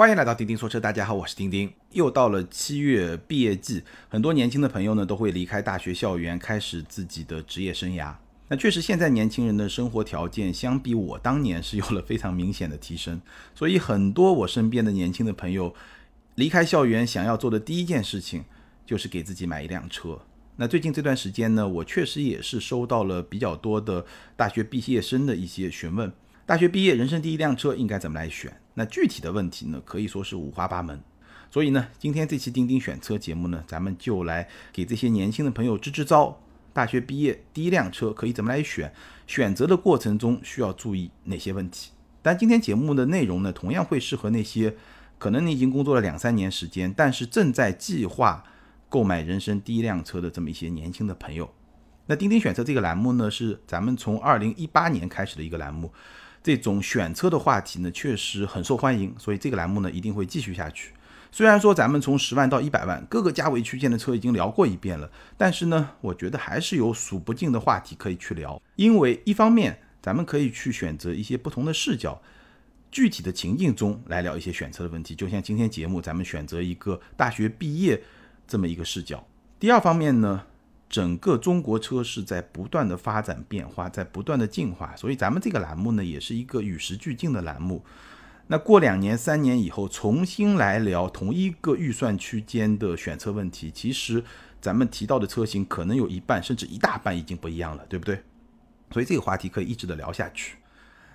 欢迎来到钉钉说车，大家好，我是钉钉。又到了七月毕业季，很多年轻的朋友呢都会离开大学校园，开始自己的职业生涯。那确实，现在年轻人的生活条件相比我当年是有了非常明显的提升，所以很多我身边的年轻的朋友离开校园，想要做的第一件事情就是给自己买一辆车。那最近这段时间呢，我确实也是收到了比较多的大学毕业生的一些询问。大学毕业，人生第一辆车应该怎么来选？那具体的问题呢，可以说是五花八门。所以呢，今天这期钉钉选车节目呢，咱们就来给这些年轻的朋友支支招。大学毕业第一辆车可以怎么来选？选择的过程中需要注意哪些问题？但今天节目的内容呢，同样会适合那些可能你已经工作了两三年时间，但是正在计划购买人生第一辆车的这么一些年轻的朋友。那钉钉选车这个栏目呢，是咱们从二零一八年开始的一个栏目。这种选车的话题呢，确实很受欢迎，所以这个栏目呢一定会继续下去。虽然说咱们从十万到一百万各个价位区间的车已经聊过一遍了，但是呢，我觉得还是有数不尽的话题可以去聊。因为一方面，咱们可以去选择一些不同的视角，具体的情境中来聊一些选车的问题。就像今天节目，咱们选择一个大学毕业这么一个视角。第二方面呢？整个中国车市在不断的发展变化，在不断的进化，所以咱们这个栏目呢，也是一个与时俱进的栏目。那过两年、三年以后，重新来聊同一个预算区间的选车问题，其实咱们提到的车型可能有一半甚至一大半已经不一样了，对不对？所以这个话题可以一直的聊下去。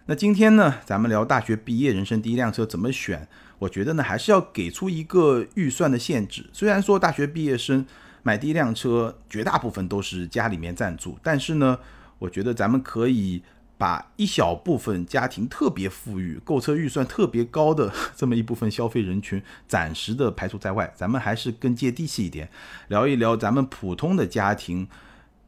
那今天呢，咱们聊大学毕业人生第一辆车怎么选？我觉得呢，还是要给出一个预算的限制。虽然说大学毕业生。买第一辆车，绝大部分都是家里面赞助。但是呢，我觉得咱们可以把一小部分家庭特别富裕、购车预算特别高的这么一部分消费人群，暂时的排除在外。咱们还是更接地气一点，聊一聊咱们普通的家庭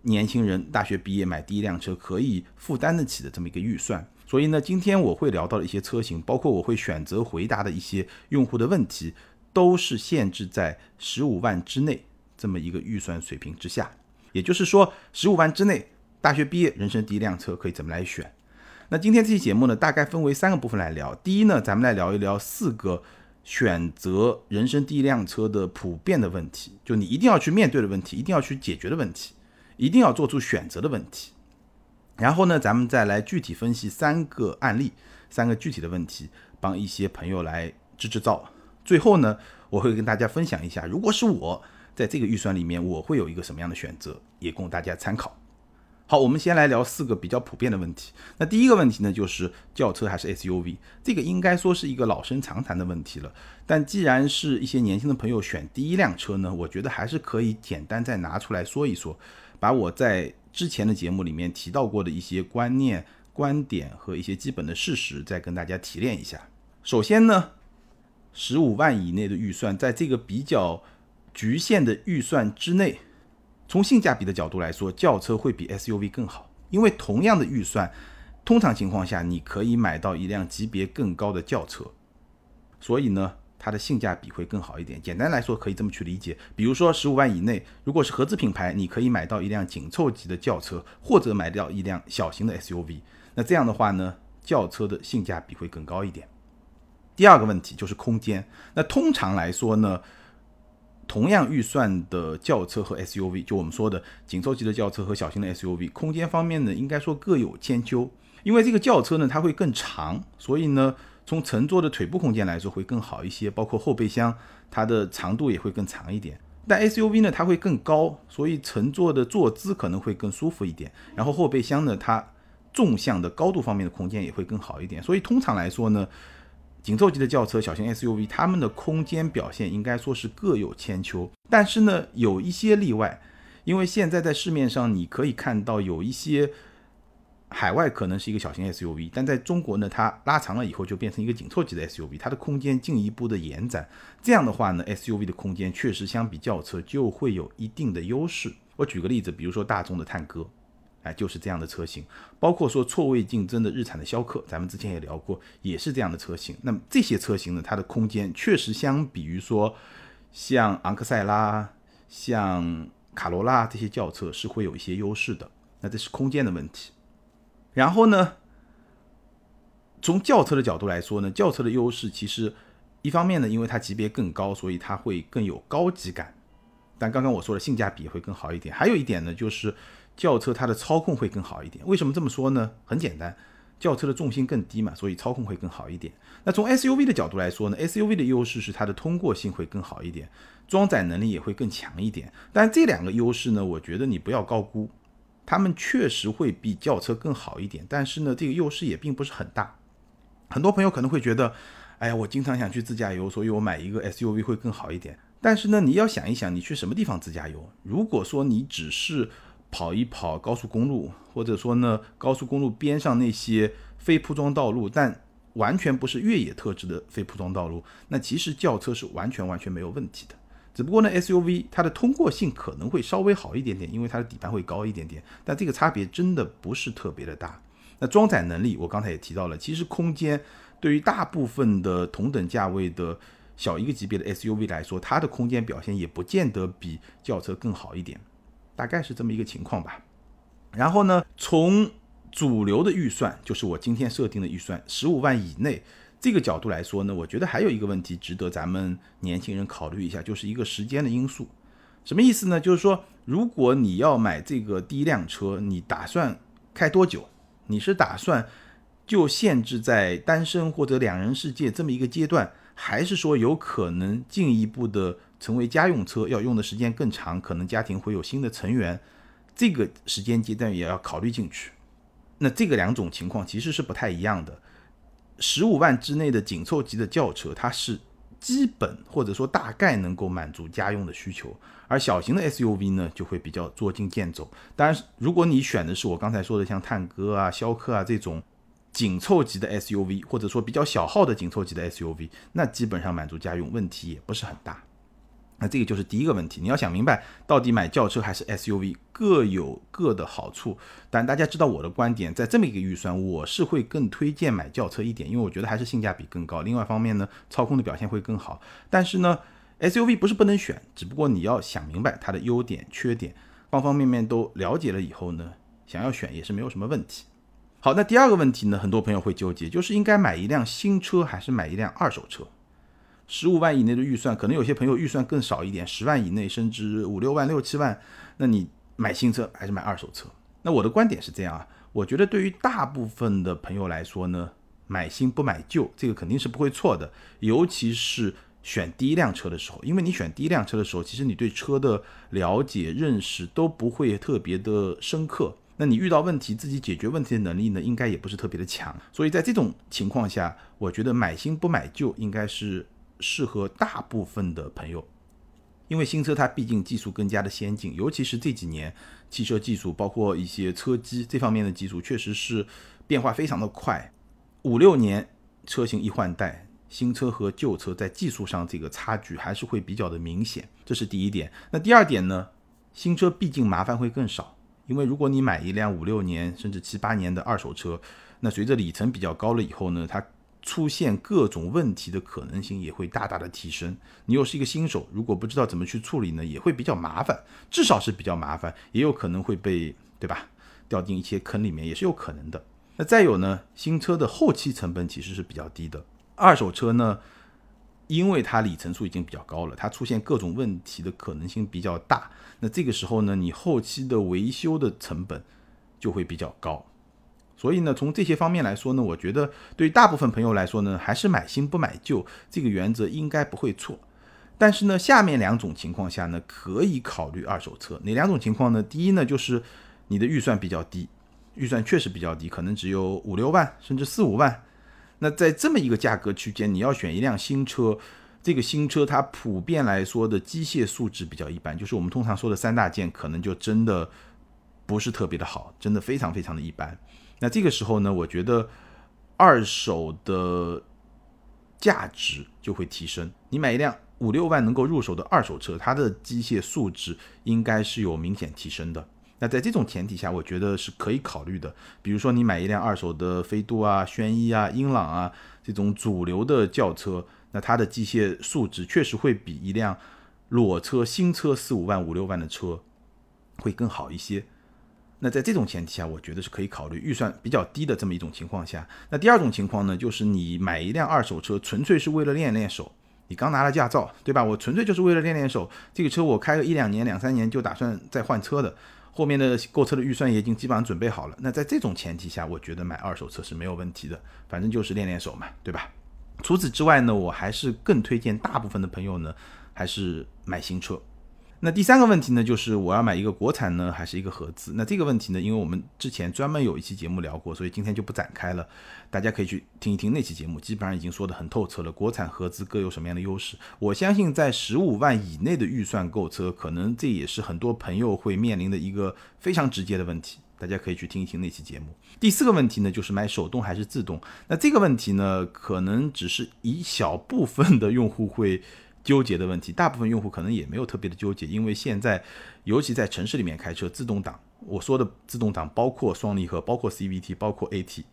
年轻人大学毕业买第一辆车可以负担得起的这么一个预算。所以呢，今天我会聊到的一些车型，包括我会选择回答的一些用户的问题，都是限制在十五万之内。这么一个预算水平之下，也就是说，十五万之内，大学毕业，人生第一辆车可以怎么来选？那今天这期节目呢，大概分为三个部分来聊。第一呢，咱们来聊一聊四个选择人生第一辆车的普遍的问题，就你一定要去面对的问题，一定要去解决的问题，一定要做出选择的问题。然后呢，咱们再来具体分析三个案例，三个具体的问题，帮一些朋友来支支招。最后呢，我会跟大家分享一下，如果是我。在这个预算里面，我会有一个什么样的选择，也供大家参考。好，我们先来聊四个比较普遍的问题。那第一个问题呢，就是轿车还是 SUV？这个应该说是一个老生常谈的问题了。但既然是一些年轻的朋友选第一辆车呢，我觉得还是可以简单再拿出来说一说，把我在之前的节目里面提到过的一些观念、观点和一些基本的事实，再跟大家提炼一下。首先呢，十五万以内的预算，在这个比较局限的预算之内，从性价比的角度来说，轿车会比 SUV 更好，因为同样的预算，通常情况下你可以买到一辆级别更高的轿车，所以呢，它的性价比会更好一点。简单来说，可以这么去理解，比如说十五万以内，如果是合资品牌，你可以买到一辆紧凑级的轿车，或者买掉一辆小型的 SUV，那这样的话呢，轿车的性价比会更高一点。第二个问题就是空间，那通常来说呢？同样预算的轿车和 SUV，就我们说的紧凑级的轿车和小型的 SUV，空间方面呢，应该说各有千秋。因为这个轿车呢，它会更长，所以呢，从乘坐的腿部空间来说会更好一些，包括后备箱，它的长度也会更长一点。但 SUV 呢，它会更高，所以乘坐的坐姿可能会更舒服一点。然后后备箱呢，它纵向的高度方面的空间也会更好一点。所以通常来说呢。紧凑级的轿车、小型 SUV，它们的空间表现应该说是各有千秋。但是呢，有一些例外，因为现在在市面上你可以看到有一些海外可能是一个小型 SUV，但在中国呢，它拉长了以后就变成一个紧凑级的 SUV，它的空间进一步的延展。这样的话呢，SUV 的空间确实相比轿车就会有一定的优势。我举个例子，比如说大众的探歌。哎，就是这样的车型，包括说错位竞争的日产的逍客，咱们之前也聊过，也是这样的车型。那么这些车型呢，它的空间确实相比于说像昂克赛拉、像卡罗拉这些轿车是会有一些优势的。那这是空间的问题。然后呢，从轿车的角度来说呢，轿车的优势其实。一方面呢，因为它级别更高，所以它会更有高级感。但刚刚我说的性价比会更好一点。还有一点呢，就是轿车它的操控会更好一点。为什么这么说呢？很简单，轿车的重心更低嘛，所以操控会更好一点。那从 SUV 的角度来说呢，SUV 的优势是它的通过性会更好一点，装载能力也会更强一点。但这两个优势呢，我觉得你不要高估，它们确实会比轿车更好一点。但是呢，这个优势也并不是很大。很多朋友可能会觉得，哎呀，我经常想去自驾游，所以我买一个 SUV 会更好一点。但是呢，你要想一想，你去什么地方自驾游？如果说你只是跑一跑高速公路，或者说呢高速公路边上那些非铺装道路，但完全不是越野特质的非铺装道路，那其实轿车是完全完全没有问题的。只不过呢，SUV 它的通过性可能会稍微好一点点，因为它的底盘会高一点点，但这个差别真的不是特别的大。那装载能力，我刚才也提到了，其实空间对于大部分的同等价位的。小一个级别的 SUV 来说，它的空间表现也不见得比轿车更好一点，大概是这么一个情况吧。然后呢，从主流的预算，就是我今天设定的预算十五万以内这个角度来说呢，我觉得还有一个问题值得咱们年轻人考虑一下，就是一个时间的因素。什么意思呢？就是说，如果你要买这个第一辆车，你打算开多久？你是打算就限制在单身或者两人世界这么一个阶段？还是说有可能进一步的成为家用车，要用的时间更长，可能家庭会有新的成员，这个时间阶段也要考虑进去。那这个两种情况其实是不太一样的。十五万之内的紧凑级的轿车，它是基本或者说大概能够满足家用的需求，而小型的 SUV 呢就会比较捉襟见肘。当然，如果你选的是我刚才说的像探歌啊、逍客啊这种。紧凑级的 SUV，或者说比较小号的紧凑级的 SUV，那基本上满足家用问题也不是很大。那这个就是第一个问题，你要想明白到底买轿车还是 SUV，各有各的好处。但大家知道我的观点，在这么一个预算，我是会更推荐买轿车一点，因为我觉得还是性价比更高。另外一方面呢，操控的表现会更好。但是呢，SUV 不是不能选，只不过你要想明白它的优点、缺点，方方面面都了解了以后呢，想要选也是没有什么问题。好，那第二个问题呢？很多朋友会纠结，就是应该买一辆新车还是买一辆二手车？十五万以内的预算，可能有些朋友预算更少一点，十万以内甚至五六万、六七万，那你买新车还是买二手车？那我的观点是这样啊，我觉得对于大部分的朋友来说呢，买新不买旧，这个肯定是不会错的，尤其是选第一辆车的时候，因为你选第一辆车的时候，其实你对车的了解、认识都不会特别的深刻。那你遇到问题自己解决问题的能力呢，应该也不是特别的强。所以在这种情况下，我觉得买新不买旧应该是适合大部分的朋友，因为新车它毕竟技术更加的先进，尤其是这几年汽车技术，包括一些车机这方面的技术，确实是变化非常的快。五六年车型一换代，新车和旧车在技术上这个差距还是会比较的明显，这是第一点。那第二点呢，新车毕竟麻烦会更少。因为如果你买一辆五六年甚至七八年的二手车，那随着里程比较高了以后呢，它出现各种问题的可能性也会大大的提升。你又是一个新手，如果不知道怎么去处理呢，也会比较麻烦，至少是比较麻烦，也有可能会被对吧掉进一些坑里面，也是有可能的。那再有呢，新车的后期成本其实是比较低的，二手车呢。因为它里程数已经比较高了，它出现各种问题的可能性比较大。那这个时候呢，你后期的维修的成本就会比较高。所以呢，从这些方面来说呢，我觉得对大部分朋友来说呢，还是买新不买旧这个原则应该不会错。但是呢，下面两种情况下呢，可以考虑二手车。哪两种情况呢？第一呢，就是你的预算比较低，预算确实比较低，可能只有五六万，甚至四五万。那在这么一个价格区间，你要选一辆新车，这个新车它普遍来说的机械素质比较一般，就是我们通常说的三大件，可能就真的不是特别的好，真的非常非常的一般。那这个时候呢，我觉得二手的价值就会提升。你买一辆五六万能够入手的二手车，它的机械素质应该是有明显提升的。那在这种前提下，我觉得是可以考虑的。比如说，你买一辆二手的飞度啊、轩逸啊、英朗啊这种主流的轿车，那它的机械素质确实会比一辆裸车、新车四五万、五六万的车会更好一些。那在这种前提下，我觉得是可以考虑预算比较低的这么一种情况下。那第二种情况呢，就是你买一辆二手车，纯粹是为了练练手。你刚拿了驾照，对吧？我纯粹就是为了练练手。这个车我开个一两年、两三年就打算再换车的。后面的购车的预算也已经基本上准备好了。那在这种前提下，我觉得买二手车是没有问题的。反正就是练练手嘛，对吧？除此之外呢，我还是更推荐大部分的朋友呢，还是买新车。那第三个问题呢，就是我要买一个国产呢，还是一个合资？那这个问题呢，因为我们之前专门有一期节目聊过，所以今天就不展开了。大家可以去听一听那期节目，基本上已经说得很透彻了。国产合资各有什么样的优势？我相信在十五万以内的预算购车，可能这也是很多朋友会面临的一个非常直接的问题。大家可以去听一听那期节目。第四个问题呢，就是买手动还是自动？那这个问题呢，可能只是一小部分的用户会。纠结的问题，大部分用户可能也没有特别的纠结，因为现在，尤其在城市里面开车，自动挡，我说的自动挡包括双离合，包括 CVT，包括 AT，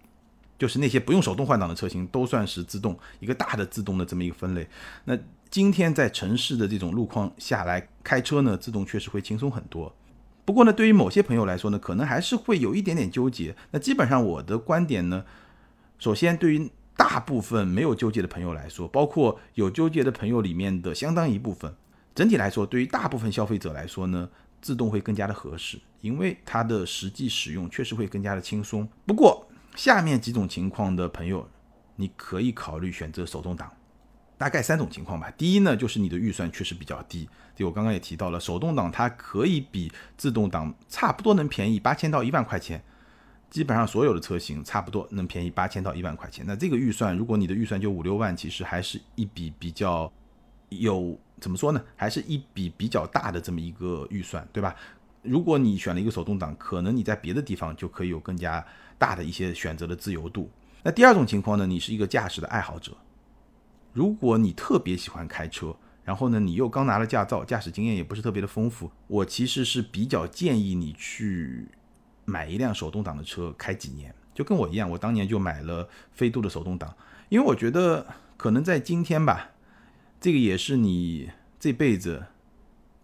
就是那些不用手动换挡的车型都算是自动，一个大的自动的这么一个分类。那今天在城市的这种路况下来开车呢，自动确实会轻松很多。不过呢，对于某些朋友来说呢，可能还是会有一点点纠结。那基本上我的观点呢，首先对于。大部分没有纠结的朋友来说，包括有纠结的朋友里面的相当一部分，整体来说，对于大部分消费者来说呢，自动会更加的合适，因为它的实际使用确实会更加的轻松。不过，下面几种情况的朋友，你可以考虑选择手动挡，大概三种情况吧。第一呢，就是你的预算确实比较低，就我刚刚也提到了，手动挡它可以比自动挡差不多能便宜八千到一万块钱。基本上所有的车型差不多能便宜八千到一万块钱。那这个预算，如果你的预算就五六万，其实还是一笔比较有怎么说呢？还是一笔比较大的这么一个预算，对吧？如果你选了一个手动挡，可能你在别的地方就可以有更加大的一些选择的自由度。那第二种情况呢，你是一个驾驶的爱好者，如果你特别喜欢开车，然后呢，你又刚拿了驾照，驾驶经验也不是特别的丰富，我其实是比较建议你去。买一辆手动挡的车开几年，就跟我一样，我当年就买了飞度的手动挡，因为我觉得可能在今天吧，这个也是你这辈子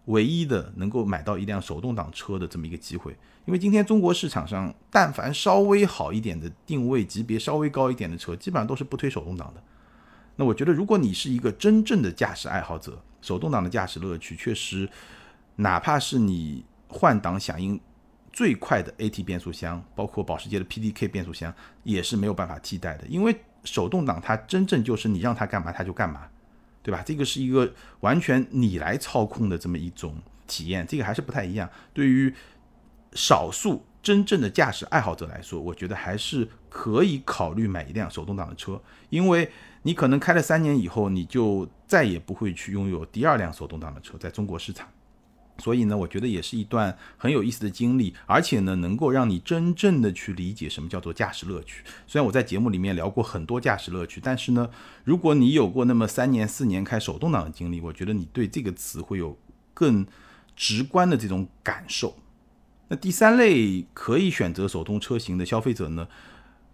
唯一的能够买到一辆手动挡车的这么一个机会。因为今天中国市场上，但凡稍微好一点的定位级别稍微高一点的车，基本上都是不推手动挡的。那我觉得，如果你是一个真正的驾驶爱好者，手动挡的驾驶乐趣确实，哪怕是你换挡响应。最快的 AT 变速箱，包括保时捷的 PDK 变速箱，也是没有办法替代的。因为手动挡它真正就是你让它干嘛它就干嘛，对吧？这个是一个完全你来操控的这么一种体验，这个还是不太一样。对于少数真正的驾驶爱好者来说，我觉得还是可以考虑买一辆手动挡的车，因为你可能开了三年以后，你就再也不会去拥有第二辆手动挡的车，在中国市场。所以呢，我觉得也是一段很有意思的经历，而且呢，能够让你真正的去理解什么叫做驾驶乐趣。虽然我在节目里面聊过很多驾驶乐趣，但是呢，如果你有过那么三年四年开手动挡的经历，我觉得你对这个词会有更直观的这种感受。那第三类可以选择手动车型的消费者呢，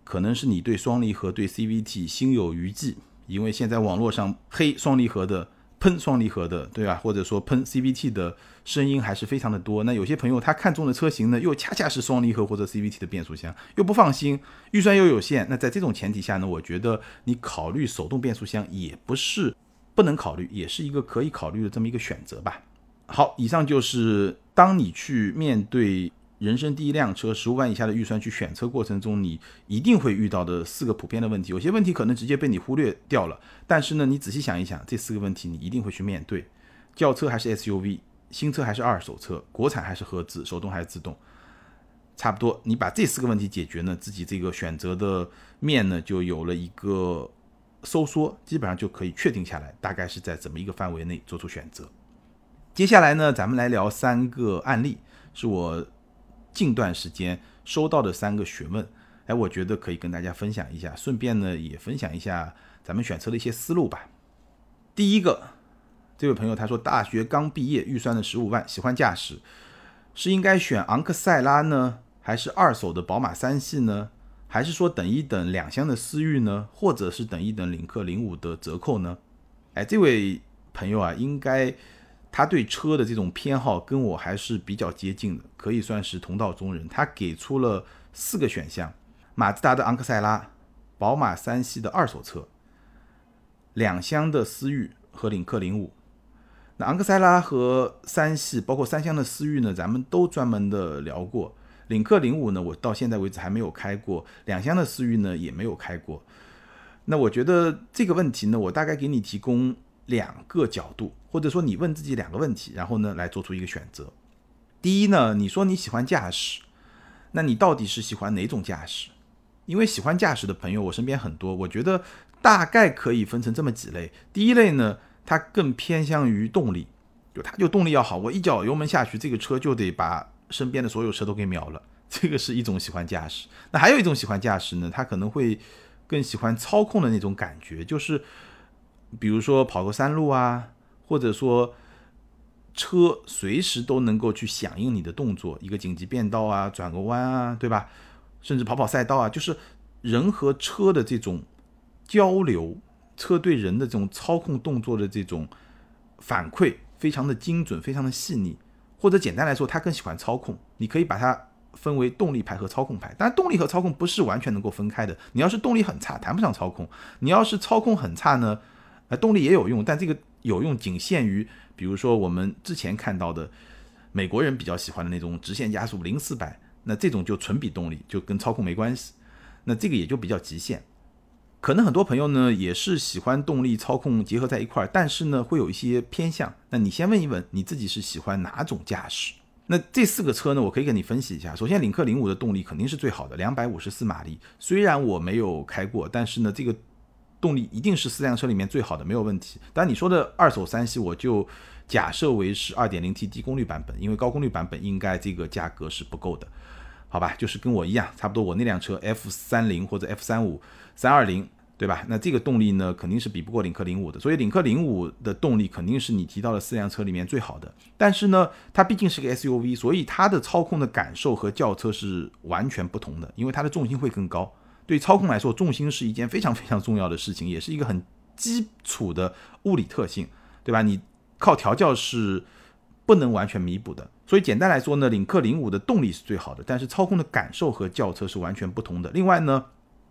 可能是你对双离合、对 CVT 心有余悸，因为现在网络上黑双离合的。喷双离合的，对吧？或者说喷 CVT 的声音还是非常的多。那有些朋友他看中的车型呢，又恰恰是双离合或者 CVT 的变速箱，又不放心，预算又有限。那在这种前提下呢，我觉得你考虑手动变速箱也不是不能考虑，也是一个可以考虑的这么一个选择吧。好，以上就是当你去面对。人生第一辆车，十五万以下的预算去选车过程中，你一定会遇到的四个普遍的问题。有些问题可能直接被你忽略掉了，但是呢，你仔细想一想，这四个问题你一定会去面对：轿车还是 SUV，新车还是二手车，国产还是合资，手动还是自动。差不多，你把这四个问题解决呢，自己这个选择的面呢就有了一个收缩，基本上就可以确定下来，大概是在怎么一个范围内做出选择。接下来呢，咱们来聊三个案例，是我。近段时间收到的三个询问，哎，我觉得可以跟大家分享一下，顺便呢也分享一下咱们选车的一些思路吧。第一个，这位朋友他说，大学刚毕业，预算的十五万，喜欢驾驶，是应该选昂克赛拉呢，还是二手的宝马三系呢？还是说等一等两厢的思域呢？或者是等一等领克零五的折扣呢？哎，这位朋友啊，应该。他对车的这种偏好跟我还是比较接近的，可以算是同道中人。他给出了四个选项：马自达的昂克赛拉、宝马三系的二手车、两厢的思域和领克零五。那昂克赛拉和三系，包括三厢的思域呢，咱们都专门的聊过。领克零五呢，我到现在为止还没有开过；两厢的思域呢，也没有开过。那我觉得这个问题呢，我大概给你提供两个角度。或者说你问自己两个问题，然后呢来做出一个选择。第一呢，你说你喜欢驾驶，那你到底是喜欢哪种驾驶？因为喜欢驾驶的朋友我身边很多，我觉得大概可以分成这么几类。第一类呢，它更偏向于动力，就它就动力要好，我一脚油门下去，这个车就得把身边的所有车都给秒了。这个是一种喜欢驾驶。那还有一种喜欢驾驶呢，他可能会更喜欢操控的那种感觉，就是比如说跑个山路啊。或者说，车随时都能够去响应你的动作，一个紧急变道啊，转个弯啊，对吧？甚至跑跑赛道啊，就是人和车的这种交流，车对人的这种操控动作的这种反馈，非常的精准，非常的细腻。或者简单来说，他更喜欢操控。你可以把它分为动力派和操控派。当然，动力和操控不是完全能够分开的。你要是动力很差，谈不上操控；你要是操控很差呢，呃，动力也有用，但这个。有用仅限于，比如说我们之前看到的美国人比较喜欢的那种直线加速零四百，那这种就纯比动力，就跟操控没关系。那这个也就比较极限。可能很多朋友呢也是喜欢动力操控结合在一块儿，但是呢会有一些偏向。那你先问一问你自己是喜欢哪种驾驶？那这四个车呢，我可以给你分析一下。首先，领克零五的动力肯定是最好的，两百五十四马力。虽然我没有开过，但是呢这个。动力一定是四辆车里面最好的，没有问题。但你说的二手三系，我就假设为是二点零 T 低功率版本，因为高功率版本应该这个价格是不够的，好吧？就是跟我一样，差不多。我那辆车 F 三零或者 F 三五、三二零，对吧？那这个动力呢，肯定是比不过领克零五的。所以领克零五的动力肯定是你提到的四辆车里面最好的。但是呢，它毕竟是个 SUV，所以它的操控的感受和轿车是完全不同的，因为它的重心会更高。对操控来说，重心是一件非常非常重要的事情，也是一个很基础的物理特性，对吧？你靠调教是不能完全弥补的。所以简单来说呢，领克零五的动力是最好的，但是操控的感受和轿车是完全不同的。另外呢，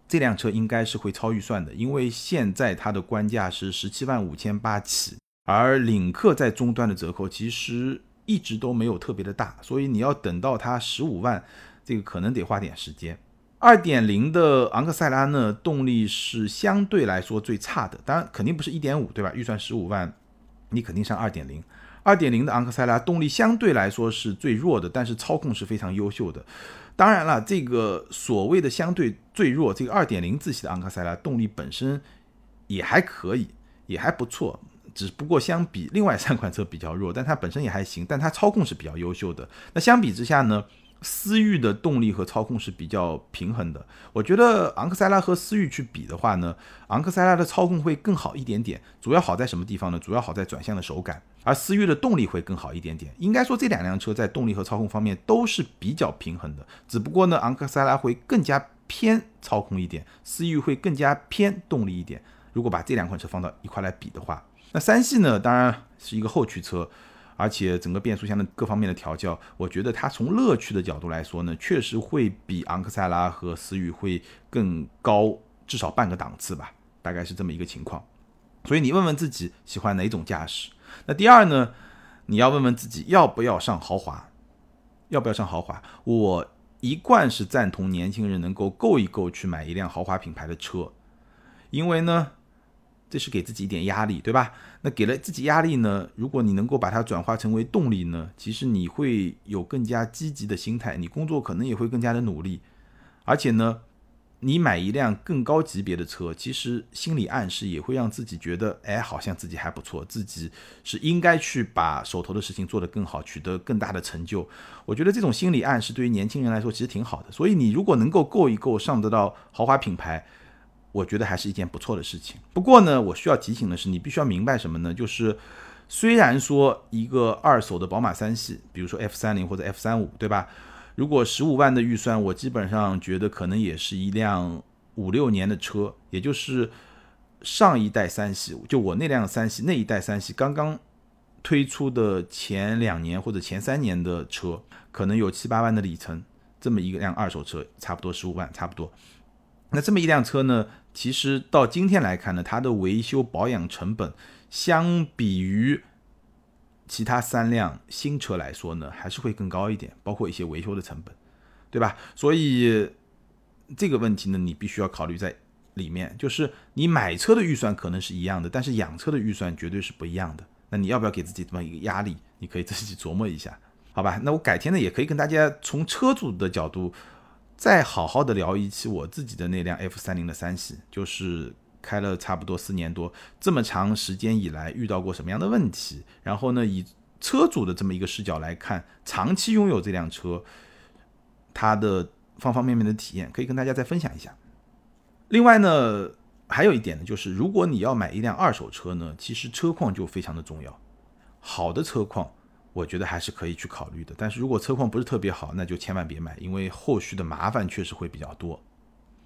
这辆车应该是会超预算的，因为现在它的官价是十七万五千八起，而领克在终端的折扣其实一直都没有特别的大，所以你要等到它十五万，这个可能得花点时间。二点零的昂克赛拉呢，动力是相对来说最差的，当然肯定不是一点五，对吧？预算十五万，你肯定上二点零。二点零的昂克赛拉动力相对来说是最弱的，但是操控是非常优秀的。当然了，这个所谓的相对最弱，这个二点零自吸的昂克赛拉动力本身也还可以，也还不错，只不过相比另外三款车比较弱，但它本身也还行，但它操控是比较优秀的。那相比之下呢？思域的动力和操控是比较平衡的，我觉得昂克赛拉和思域去比的话呢，昂克赛拉的操控会更好一点点。主要好在什么地方呢？主要好在转向的手感，而思域的动力会更好一点点。应该说这两辆车在动力和操控方面都是比较平衡的，只不过呢，昂克赛拉会更加偏操控一点，思域会更加偏动力一点。如果把这两款车放到一块来比的话，那三系呢，当然是一个后驱车。而且整个变速箱的各方面的调教，我觉得它从乐趣的角度来说呢，确实会比昂克赛拉和思域会更高至少半个档次吧，大概是这么一个情况。所以你问问自己喜欢哪种驾驶。那第二呢，你要问问自己要不要上豪华，要不要上豪华？我一贯是赞同年轻人能够够一够去买一辆豪华品牌的车，因为呢。这是给自己一点压力，对吧？那给了自己压力呢？如果你能够把它转化成为动力呢？其实你会有更加积极的心态，你工作可能也会更加的努力。而且呢，你买一辆更高级别的车，其实心理暗示也会让自己觉得，哎，好像自己还不错，自己是应该去把手头的事情做得更好，取得更大的成就。我觉得这种心理暗示对于年轻人来说其实挺好的。所以你如果能够够一够上得到豪华品牌。我觉得还是一件不错的事情。不过呢，我需要提醒的是，你必须要明白什么呢？就是虽然说一个二手的宝马三系，比如说 F 三零或者 F 三五，对吧？如果十五万的预算，我基本上觉得可能也是一辆五六年的车，也就是上一代三系，就我那辆三系那一代三系刚刚推出的前两年或者前三年的车，可能有七八万的里程，这么一个辆二手车，差不多十五万，差不多。那这么一辆车呢，其实到今天来看呢，它的维修保养成本，相比于其他三辆新车来说呢，还是会更高一点，包括一些维修的成本，对吧？所以这个问题呢，你必须要考虑在里面，就是你买车的预算可能是一样的，但是养车的预算绝对是不一样的。那你要不要给自己这么一个压力？你可以自己琢磨一下，好吧？那我改天呢，也可以跟大家从车主的角度，再好好的聊一期我自己的那辆 F 三零的三系，就是开了差不多四年多，这么长时间以来遇到过什么样的问题？然后呢，以车主的这么一个视角来看，长期拥有这辆车，它的方方面面的体验，可以跟大家再分享一下。另外呢。还有一点呢，就是如果你要买一辆二手车呢，其实车况就非常的重要。好的车况，我觉得还是可以去考虑的。但是如果车况不是特别好，那就千万别买，因为后续的麻烦确实会比较多。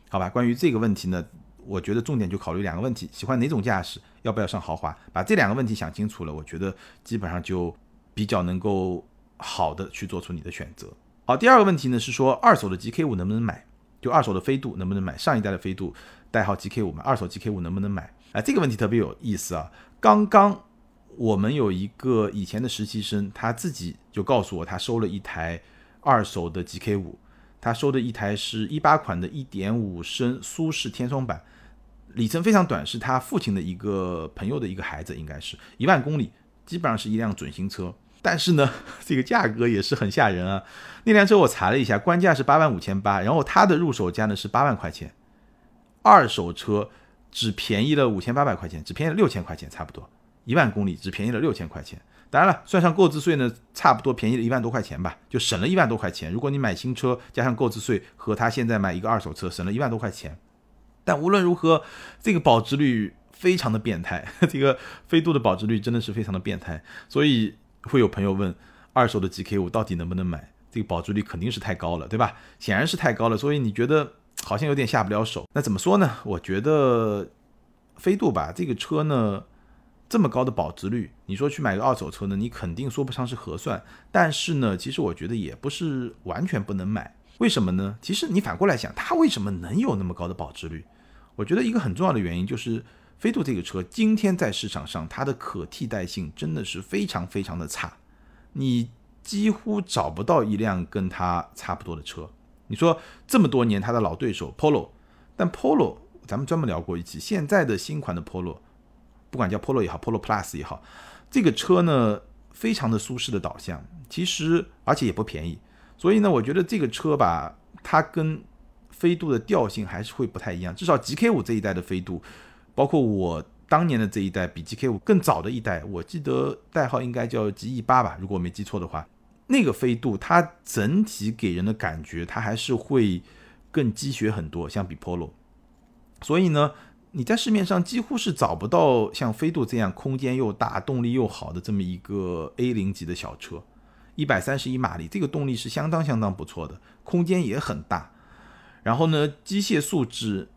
好吧，关于这个问题呢，我觉得重点就考虑两个问题：喜欢哪种驾驶，要不要上豪华？把这两个问题想清楚了，我觉得基本上就比较能够好的去做出你的选择。好，第二个问题呢是说二手的 GK 五能不能买？就二手的飞度能不能买？上一代的飞度。代号 GK 五嘛，二手 GK 五能不能买？啊，这个问题特别有意思啊！刚刚我们有一个以前的实习生，他自己就告诉我，他收了一台二手的 GK 五，他收的一台是一八款的1.5升舒适天窗版，里程非常短，是他父亲的一个朋友的一个孩子，应该是一万公里，基本上是一辆准新车。但是呢，这个价格也是很吓人啊！那辆车我查了一下，官价是八万五千八，然后它的入手价呢是八万块钱。二手车只便宜了五千八百块钱，只便宜了六千块钱，差不多一万公里只便宜了六千块钱。当然了，算上购置税呢，差不多便宜了一万多块钱吧，就省了一万多块钱。如果你买新车加上购置税，和他现在买一个二手车省了一万多块钱。但无论如何，这个保值率非常的变态，这个飞度的保值率真的是非常的变态。所以会有朋友问，二手的 GK 五到底能不能买？这个保值率肯定是太高了，对吧？显然是太高了。所以你觉得？好像有点下不了手，那怎么说呢？我觉得飞度吧，这个车呢，这么高的保值率，你说去买个二手车呢，你肯定说不上是合算。但是呢，其实我觉得也不是完全不能买。为什么呢？其实你反过来想，它为什么能有那么高的保值率？我觉得一个很重要的原因就是飞度这个车今天在市场上它的可替代性真的是非常非常的差，你几乎找不到一辆跟它差不多的车。你说这么多年它的老对手 Polo，但 Polo 咱们专门聊过一期，现在的新款的 Polo，不管叫 Polo 也好，Polo Plus 也好，这个车呢非常的舒适的导向，其实而且也不便宜，所以呢，我觉得这个车吧，它跟飞度的调性还是会不太一样，至少 GK 五这一代的飞度，包括我当年的这一代比 GK 五更早的一代，我记得代号应该叫 GE 八吧，如果我没记错的话。那个飞度，它整体给人的感觉，它还是会更积雪很多，相比 Polo。所以呢，你在市面上几乎是找不到像飞度这样空间又大、动力又好的这么一个 A 零级的小车。一百三十一马力，这个动力是相当相当不错的，空间也很大。然后呢，机械素质，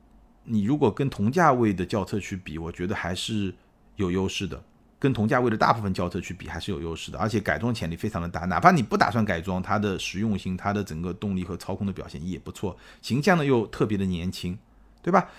你如果跟同价位的轿车去比，我觉得还是有优势的。跟同价位的大部分轿车去比还是有优势的，而且改装潜力非常的大。哪怕你不打算改装，它的实用性、它的整个动力和操控的表现也不错，形象呢又特别的年轻，对吧？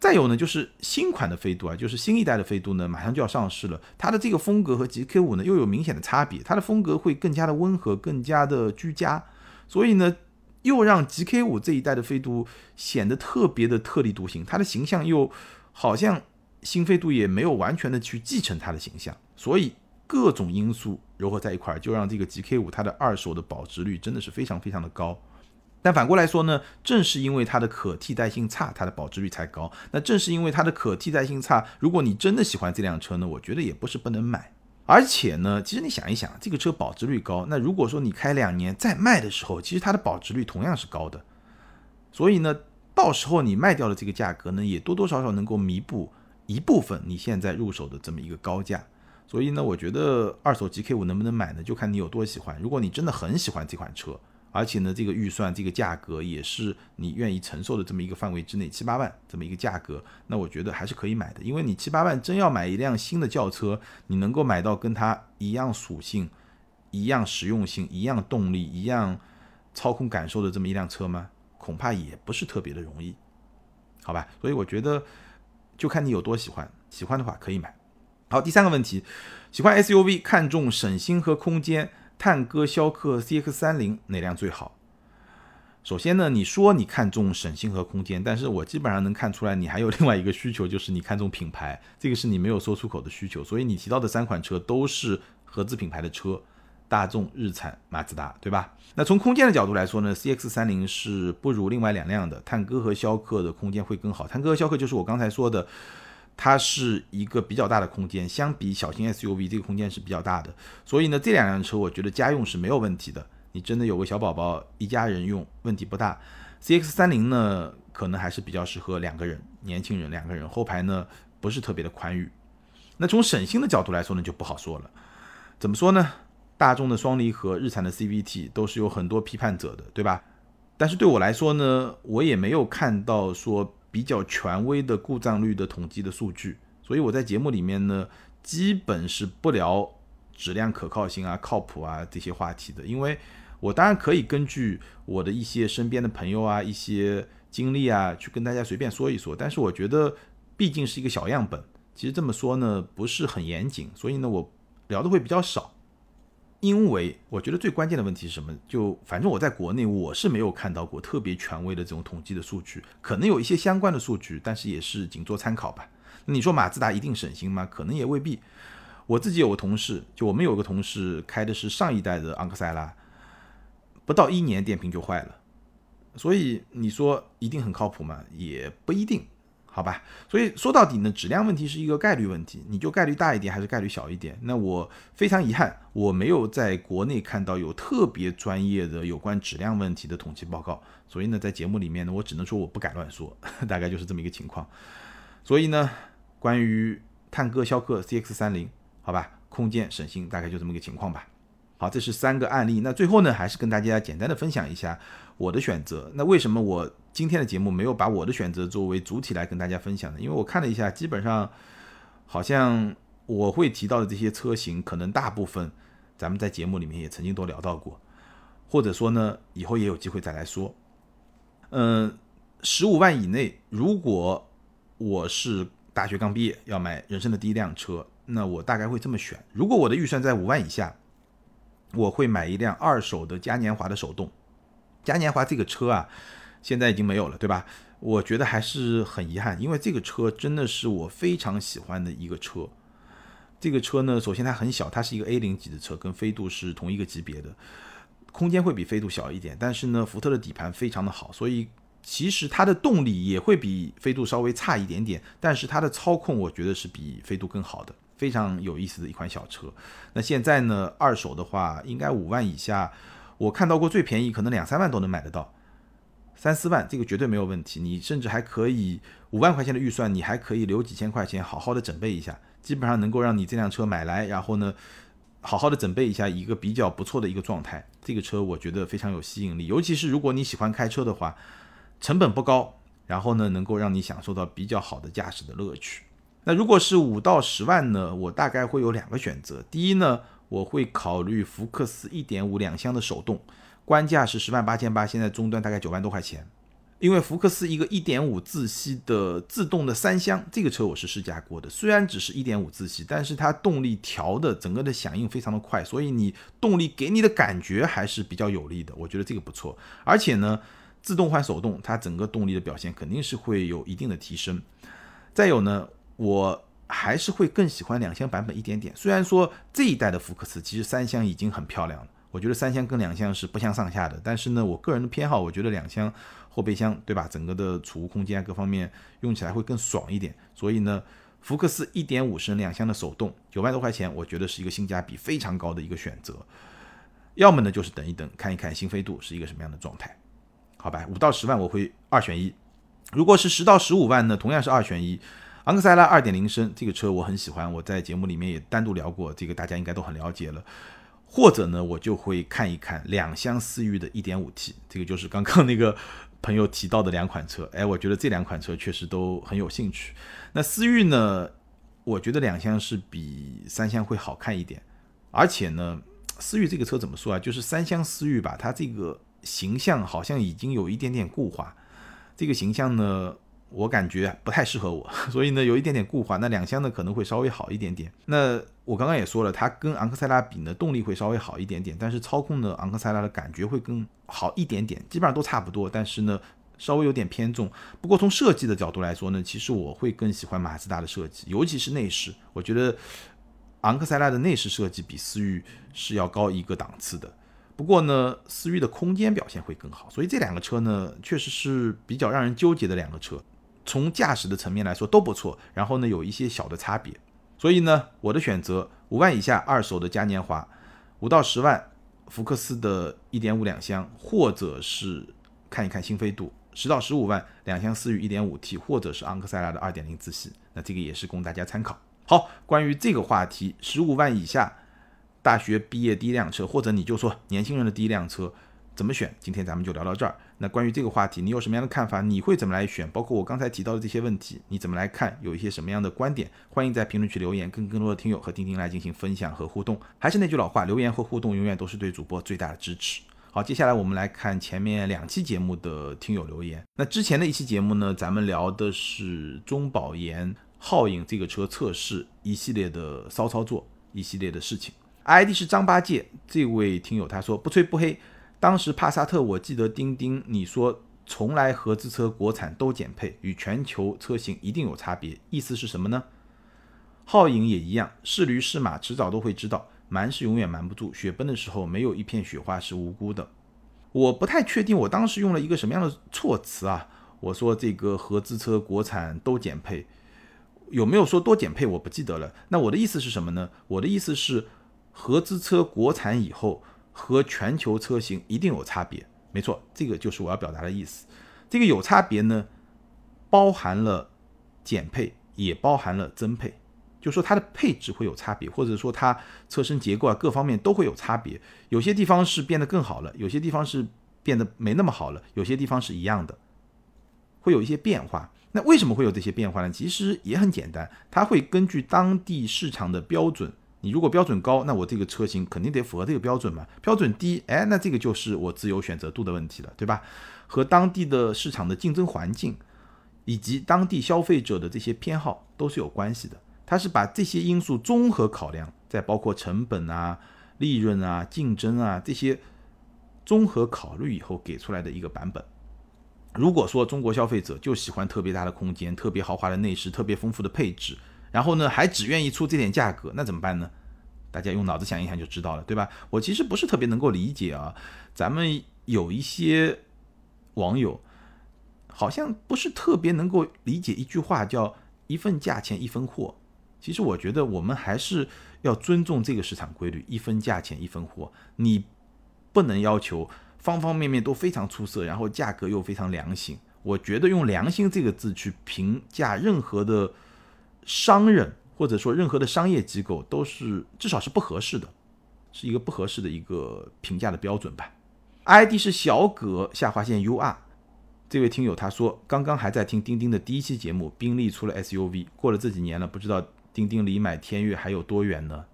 再有呢，就是新款的飞度啊，就是新一代的飞度呢，马上就要上市了。它的这个风格和 GK 五呢又有明显的差别，它的风格会更加的温和，更加的居家，所以呢，又让 GK 五这一代的飞度显得特别的特立独行，它的形象又好像。新飞度也没有完全的去继承它的形象，所以各种因素糅合在一块儿，就让这个 GK 五它的二手的保值率真的是非常非常的高。但反过来说呢，正是因为它的可替代性差，它的保值率才高。那正是因为它的可替代性差，如果你真的喜欢这辆车呢，我觉得也不是不能买。而且呢，其实你想一想，这个车保值率高，那如果说你开两年再卖的时候，其实它的保值率同样是高的。所以呢，到时候你卖掉的这个价格呢，也多多少少能够弥补。一部分你现在入手的这么一个高价，所以呢，我觉得二手 GK 五能不能买呢？就看你有多喜欢。如果你真的很喜欢这款车，而且呢，这个预算、这个价格也是你愿意承受的这么一个范围之内，七八万这么一个价格，那我觉得还是可以买的。因为你七八万真要买一辆新的轿车，你能够买到跟它一样属性、一样实用性、一样动力、一样操控感受的这么一辆车吗？恐怕也不是特别的容易，好吧？所以我觉得就看你有多喜欢，喜欢的话可以买。好，第三个问题，喜欢 SUV，看重省心和空间。探歌、逍客、CX 三零哪辆最好？首先呢，你说你看重省心和空间，但是我基本上能看出来，你还有另外一个需求，就是你看重品牌，这个是你没有说出口的需求。所以你提到的三款车都是合资品牌的车，大众、日产、马自达，对吧？那从空间的角度来说呢，CX 三零是不如另外两辆的，探歌和逍客的空间会更好。探歌和逍客就是我刚才说的。它是一个比较大的空间，相比小型 SUV，这个空间是比较大的。所以呢，这两辆车我觉得家用是没有问题的。你真的有个小宝宝，一家人用问题不大。CX 三零呢，可能还是比较适合两个人，年轻人两个人，后排呢不是特别的宽裕。那从省心的角度来说呢，就不好说了。怎么说呢？大众的双离合、日产的 CVT 都是有很多批判者的，对吧？但是对我来说呢，我也没有看到说。比较权威的故障率的统计的数据，所以我在节目里面呢，基本是不聊质量可靠性啊、靠谱啊这些话题的，因为我当然可以根据我的一些身边的朋友啊、一些经历啊，去跟大家随便说一说，但是我觉得毕竟是一个小样本，其实这么说呢不是很严谨，所以呢我聊的会比较少。因为我觉得最关键的问题是什么？就反正我在国内我是没有看到过特别权威的这种统计的数据，可能有一些相关的数据，但是也是仅做参考吧。你说马自达一定省心吗？可能也未必。我自己有个同事，就我们有个同事开的是上一代的昂克赛拉，不到一年电瓶就坏了，所以你说一定很靠谱吗？也不一定。好吧，所以说到底呢，质量问题是一个概率问题，你就概率大一点还是概率小一点？那我非常遗憾，我没有在国内看到有特别专业的有关质量问题的统计报告，所以呢，在节目里面呢，我只能说我不敢乱说，大概就是这么一个情况。所以呢，关于探歌、逍客、CX 三零，好吧，空间省心，大概就这么个情况吧。好，这是三个案例。那最后呢，还是跟大家简单的分享一下我的选择。那为什么我今天的节目没有把我的选择作为主体来跟大家分享呢？因为我看了一下，基本上好像我会提到的这些车型，可能大部分咱们在节目里面也曾经都聊到过，或者说呢，以后也有机会再来说。嗯，十五万以内，如果我是大学刚毕业要买人生的第一辆车，那我大概会这么选。如果我的预算在五万以下，我会买一辆二手的嘉年华的手动，嘉年华这个车啊，现在已经没有了，对吧？我觉得还是很遗憾，因为这个车真的是我非常喜欢的一个车。这个车呢，首先它很小，它是一个 A 零级的车，跟飞度是同一个级别的，空间会比飞度小一点，但是呢，福特的底盘非常的好，所以其实它的动力也会比飞度稍微差一点点，但是它的操控我觉得是比飞度更好的。非常有意思的一款小车，那现在呢，二手的话应该五万以下，我看到过最便宜可能两三万都能买得到，三四万这个绝对没有问题。你甚至还可以五万块钱的预算，你还可以留几千块钱，好好的准备一下，基本上能够让你这辆车买来，然后呢，好好的准备一下一个比较不错的一个状态。这个车我觉得非常有吸引力，尤其是如果你喜欢开车的话，成本不高，然后呢，能够让你享受到比较好的驾驶的乐趣。那如果是五到十万呢？我大概会有两个选择。第一呢，我会考虑福克斯一点五两厢的手动，官价是十万八千八，现在终端大概九万多块钱。因为福克斯一个一点五自吸的自动的三厢，这个车我是试驾过的，虽然只是一点五自吸，但是它动力调的整个的响应非常的快，所以你动力给你的感觉还是比较有力的，我觉得这个不错。而且呢，自动换手动，它整个动力的表现肯定是会有一定的提升。再有呢。我还是会更喜欢两厢版本一点点。虽然说这一代的福克斯其实三厢已经很漂亮了，我觉得三厢跟两厢是不相上下的。但是呢，我个人的偏好，我觉得两厢后备箱，对吧？整个的储物空间各方面用起来会更爽一点。所以呢，福克斯一点五升两厢的手动，九万多块钱，我觉得是一个性价比非常高的一个选择。要么呢，就是等一等，看一看新飞度是一个什么样的状态，好吧？五到十万我会二选一。如果是十到十五万呢，同样是二选一。昂克赛拉二点零升这个车我很喜欢，我在节目里面也单独聊过，这个大家应该都很了解了。或者呢，我就会看一看两厢思域的 1.5T，这个就是刚刚那个朋友提到的两款车。哎，我觉得这两款车确实都很有兴趣。那思域呢，我觉得两厢是比三厢会好看一点，而且呢，思域这个车怎么说啊？就是三厢思域吧，它这个形象好像已经有一点点固化，这个形象呢。我感觉不太适合我，所以呢有一点点固化。那两厢呢可能会稍微好一点点。那我刚刚也说了，它跟昂克赛拉比呢动力会稍微好一点点，但是操控呢昂克赛拉的感觉会更好一点点，基本上都差不多，但是呢稍微有点偏重。不过从设计的角度来说呢，其实我会更喜欢马自达的设计，尤其是内饰。我觉得昂克赛拉的内饰设计比思域是要高一个档次的。不过呢，思域的空间表现会更好，所以这两个车呢确实是比较让人纠结的两个车。从驾驶的层面来说都不错，然后呢有一些小的差别，所以呢我的选择五万以下二手的嘉年华，五到十万福克斯的一点五两厢，或者是看一看新飞度，十到十五万两厢思域一点五 T，或者是昂克赛拉的二点零自吸，那这个也是供大家参考。好，关于这个话题，十五万以下大学毕业第一辆车，或者你就说年轻人的第一辆车。怎么选？今天咱们就聊到这儿。那关于这个话题，你有什么样的看法？你会怎么来选？包括我刚才提到的这些问题，你怎么来看？有一些什么样的观点？欢迎在评论区留言，跟更多的听友和钉钉来进行分享和互动。还是那句老话，留言和互动永远都是对主播最大的支持。好，接下来我们来看前面两期节目的听友留言。那之前的一期节目呢，咱们聊的是中保研皓影这个车测试一系列的骚操作，一系列的事情。ID 是张八戒这位听友他说不吹不黑。当时帕萨特，我记得钉钉你说从来合资车国产都减配，与全球车型一定有差别，意思是什么呢？皓影也一样，是驴是马，迟早都会知道，瞒是永远瞒不住，雪崩的时候没有一片雪花是无辜的。我不太确定我当时用了一个什么样的措辞啊？我说这个合资车国产都减配，有没有说多减配？我不记得了。那我的意思是什么呢？我的意思是合资车国产以后。和全球车型一定有差别，没错，这个就是我要表达的意思。这个有差别呢，包含了减配，也包含了增配，就说它的配置会有差别，或者说它车身结构啊各方面都会有差别。有些地方是变得更好了，有些地方是变得没那么好了，有些地方是一样的，会有一些变化。那为什么会有这些变化呢？其实也很简单，它会根据当地市场的标准。你如果标准高，那我这个车型肯定得符合这个标准嘛。标准低，哎，那这个就是我自由选择度的问题了，对吧？和当地的市场的竞争环境，以及当地消费者的这些偏好都是有关系的。它是把这些因素综合考量，再包括成本啊、利润啊、竞争啊这些综合考虑以后给出来的一个版本。如果说中国消费者就喜欢特别大的空间、特别豪华的内饰、特别丰富的配置，然后呢，还只愿意出这点价格，那怎么办呢？大家用脑子想一想就知道了，对吧？我其实不是特别能够理解啊，咱们有一些网友好像不是特别能够理解一句话，叫“一份价钱一分货”。其实我觉得我们还是要尊重这个市场规律，“一分价钱一分货”。你不能要求方方面面都非常出色，然后价格又非常良心。我觉得用“良心”这个字去评价任何的。商人或者说任何的商业机构都是至少是不合适的，是一个不合适的一个评价的标准吧。ID 是小葛下划线 UR，这位听友他说刚刚还在听钉钉的第一期节目，宾利出了 SUV，过了这几年了，不知道钉钉离买天悦还有多远呢？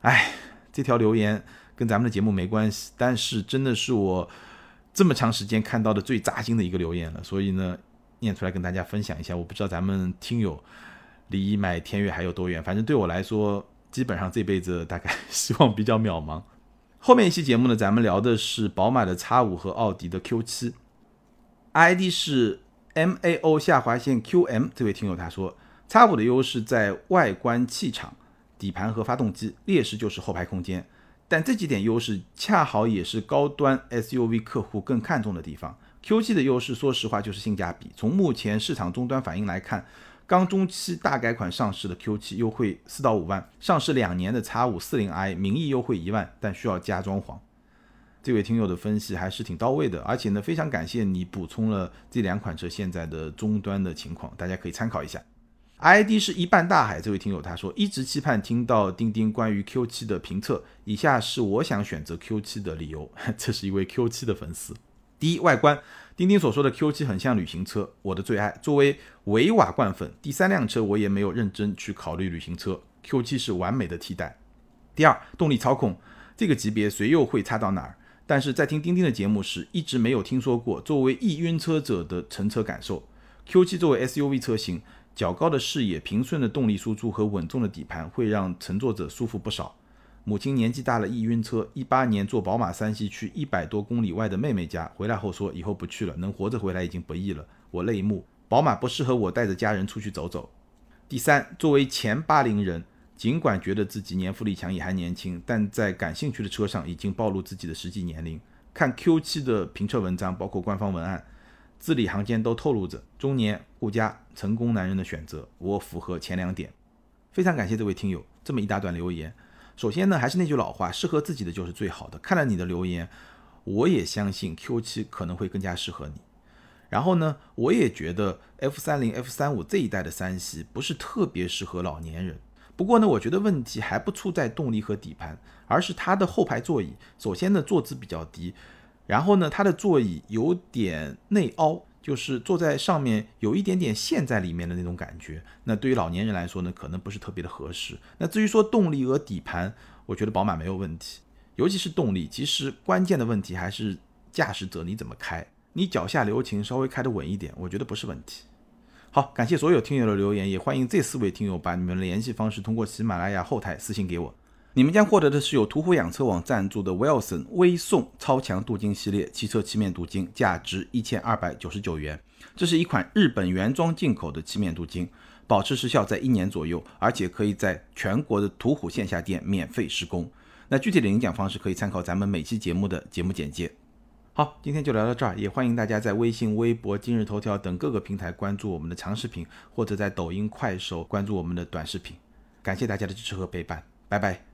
哎，这条留言跟咱们的节目没关系，但是真的是我这么长时间看到的最扎心的一个留言了，所以呢念出来跟大家分享一下。我不知道咱们听友。离买天悦还有多远？反正对我来说，基本上这辈子大概 希望比较渺茫。后面一期节目呢，咱们聊的是宝马的 X 五和奥迪的 Q 七，ID 是 MAO 下划线 QM。这位听友他说，X 五的优势在外观、气场、底盘和发动机，劣势就是后排空间。但这几点优势恰好也是高端 SUV 客户更看重的地方。Q 七的优势，说实话就是性价比。从目前市场终端反应来看。刚中期大改款上市的 Q7 优惠四到五万，上市两年的 X 五四零 i 名义优惠一万，但需要加装潢。这位听友的分析还是挺到位的，而且呢，非常感谢你补充了这两款车现在的终端的情况，大家可以参考一下。ID 是一半大海，这位听友他说，一直期盼听到钉钉关于 Q7 的评测，以下是我想选择 Q7 的理由。这是一位 Q7 的粉丝。第一，外观，丁丁所说的 Q7 很像旅行车，我的最爱。作为维瓦罐粉，第三辆车我也没有认真去考虑旅行车，Q7 是完美的替代。第二，动力操控，这个级别谁又会差到哪儿？但是在听丁丁的节目时，一直没有听说过作为易晕车者的乘车感受。Q7 作为 SUV 车型。较高的视野、平顺的动力输出和稳重的底盘会让乘坐者舒服不少。母亲年纪大了易晕车，一八年坐宝马三系去一百多公里外的妹妹家，回来后说以后不去了，能活着回来已经不易了。我泪目，宝马不适合我带着家人出去走走。第三，作为前八零人，尽管觉得自己年富力强也还年轻，但在感兴趣的车上已经暴露自己的实际年龄。看 Q7 的评测文章，包括官方文案。字里行间都透露着中年顾家成功男人的选择，我符合前两点，非常感谢这位听友这么一大段留言。首先呢，还是那句老话，适合自己的就是最好的。看了你的留言，我也相信 Q7 可能会更加适合你。然后呢，我也觉得 F30、F35 这一代的三系不是特别适合老年人。不过呢，我觉得问题还不出在动力和底盘，而是它的后排座椅。首先呢，坐姿比较低。然后呢，它的座椅有点内凹，就是坐在上面有一点点陷在里面的那种感觉。那对于老年人来说呢，可能不是特别的合适。那至于说动力和底盘，我觉得宝马没有问题，尤其是动力。其实关键的问题还是驾驶者你怎么开，你脚下留情，稍微开得稳一点，我觉得不是问题。好，感谢所有听友的留言，也欢迎这四位听友把你们的联系方式通过喜马拉雅后台私信给我。你们将获得的是由途虎养车网赞助的 Wilson 微送超强镀金系列汽车漆面镀金，价值一千二百九十九元。这是一款日本原装进口的漆面镀金，保持时效在一年左右，而且可以在全国的途虎线下店免费施工。那具体的领奖方式可以参考咱们每期节目的节目简介。好，今天就聊到这儿，也欢迎大家在微信、微博、今日头条等各个平台关注我们的长视频，或者在抖音、快手关注我们的短视频。感谢大家的支持和陪伴，拜拜。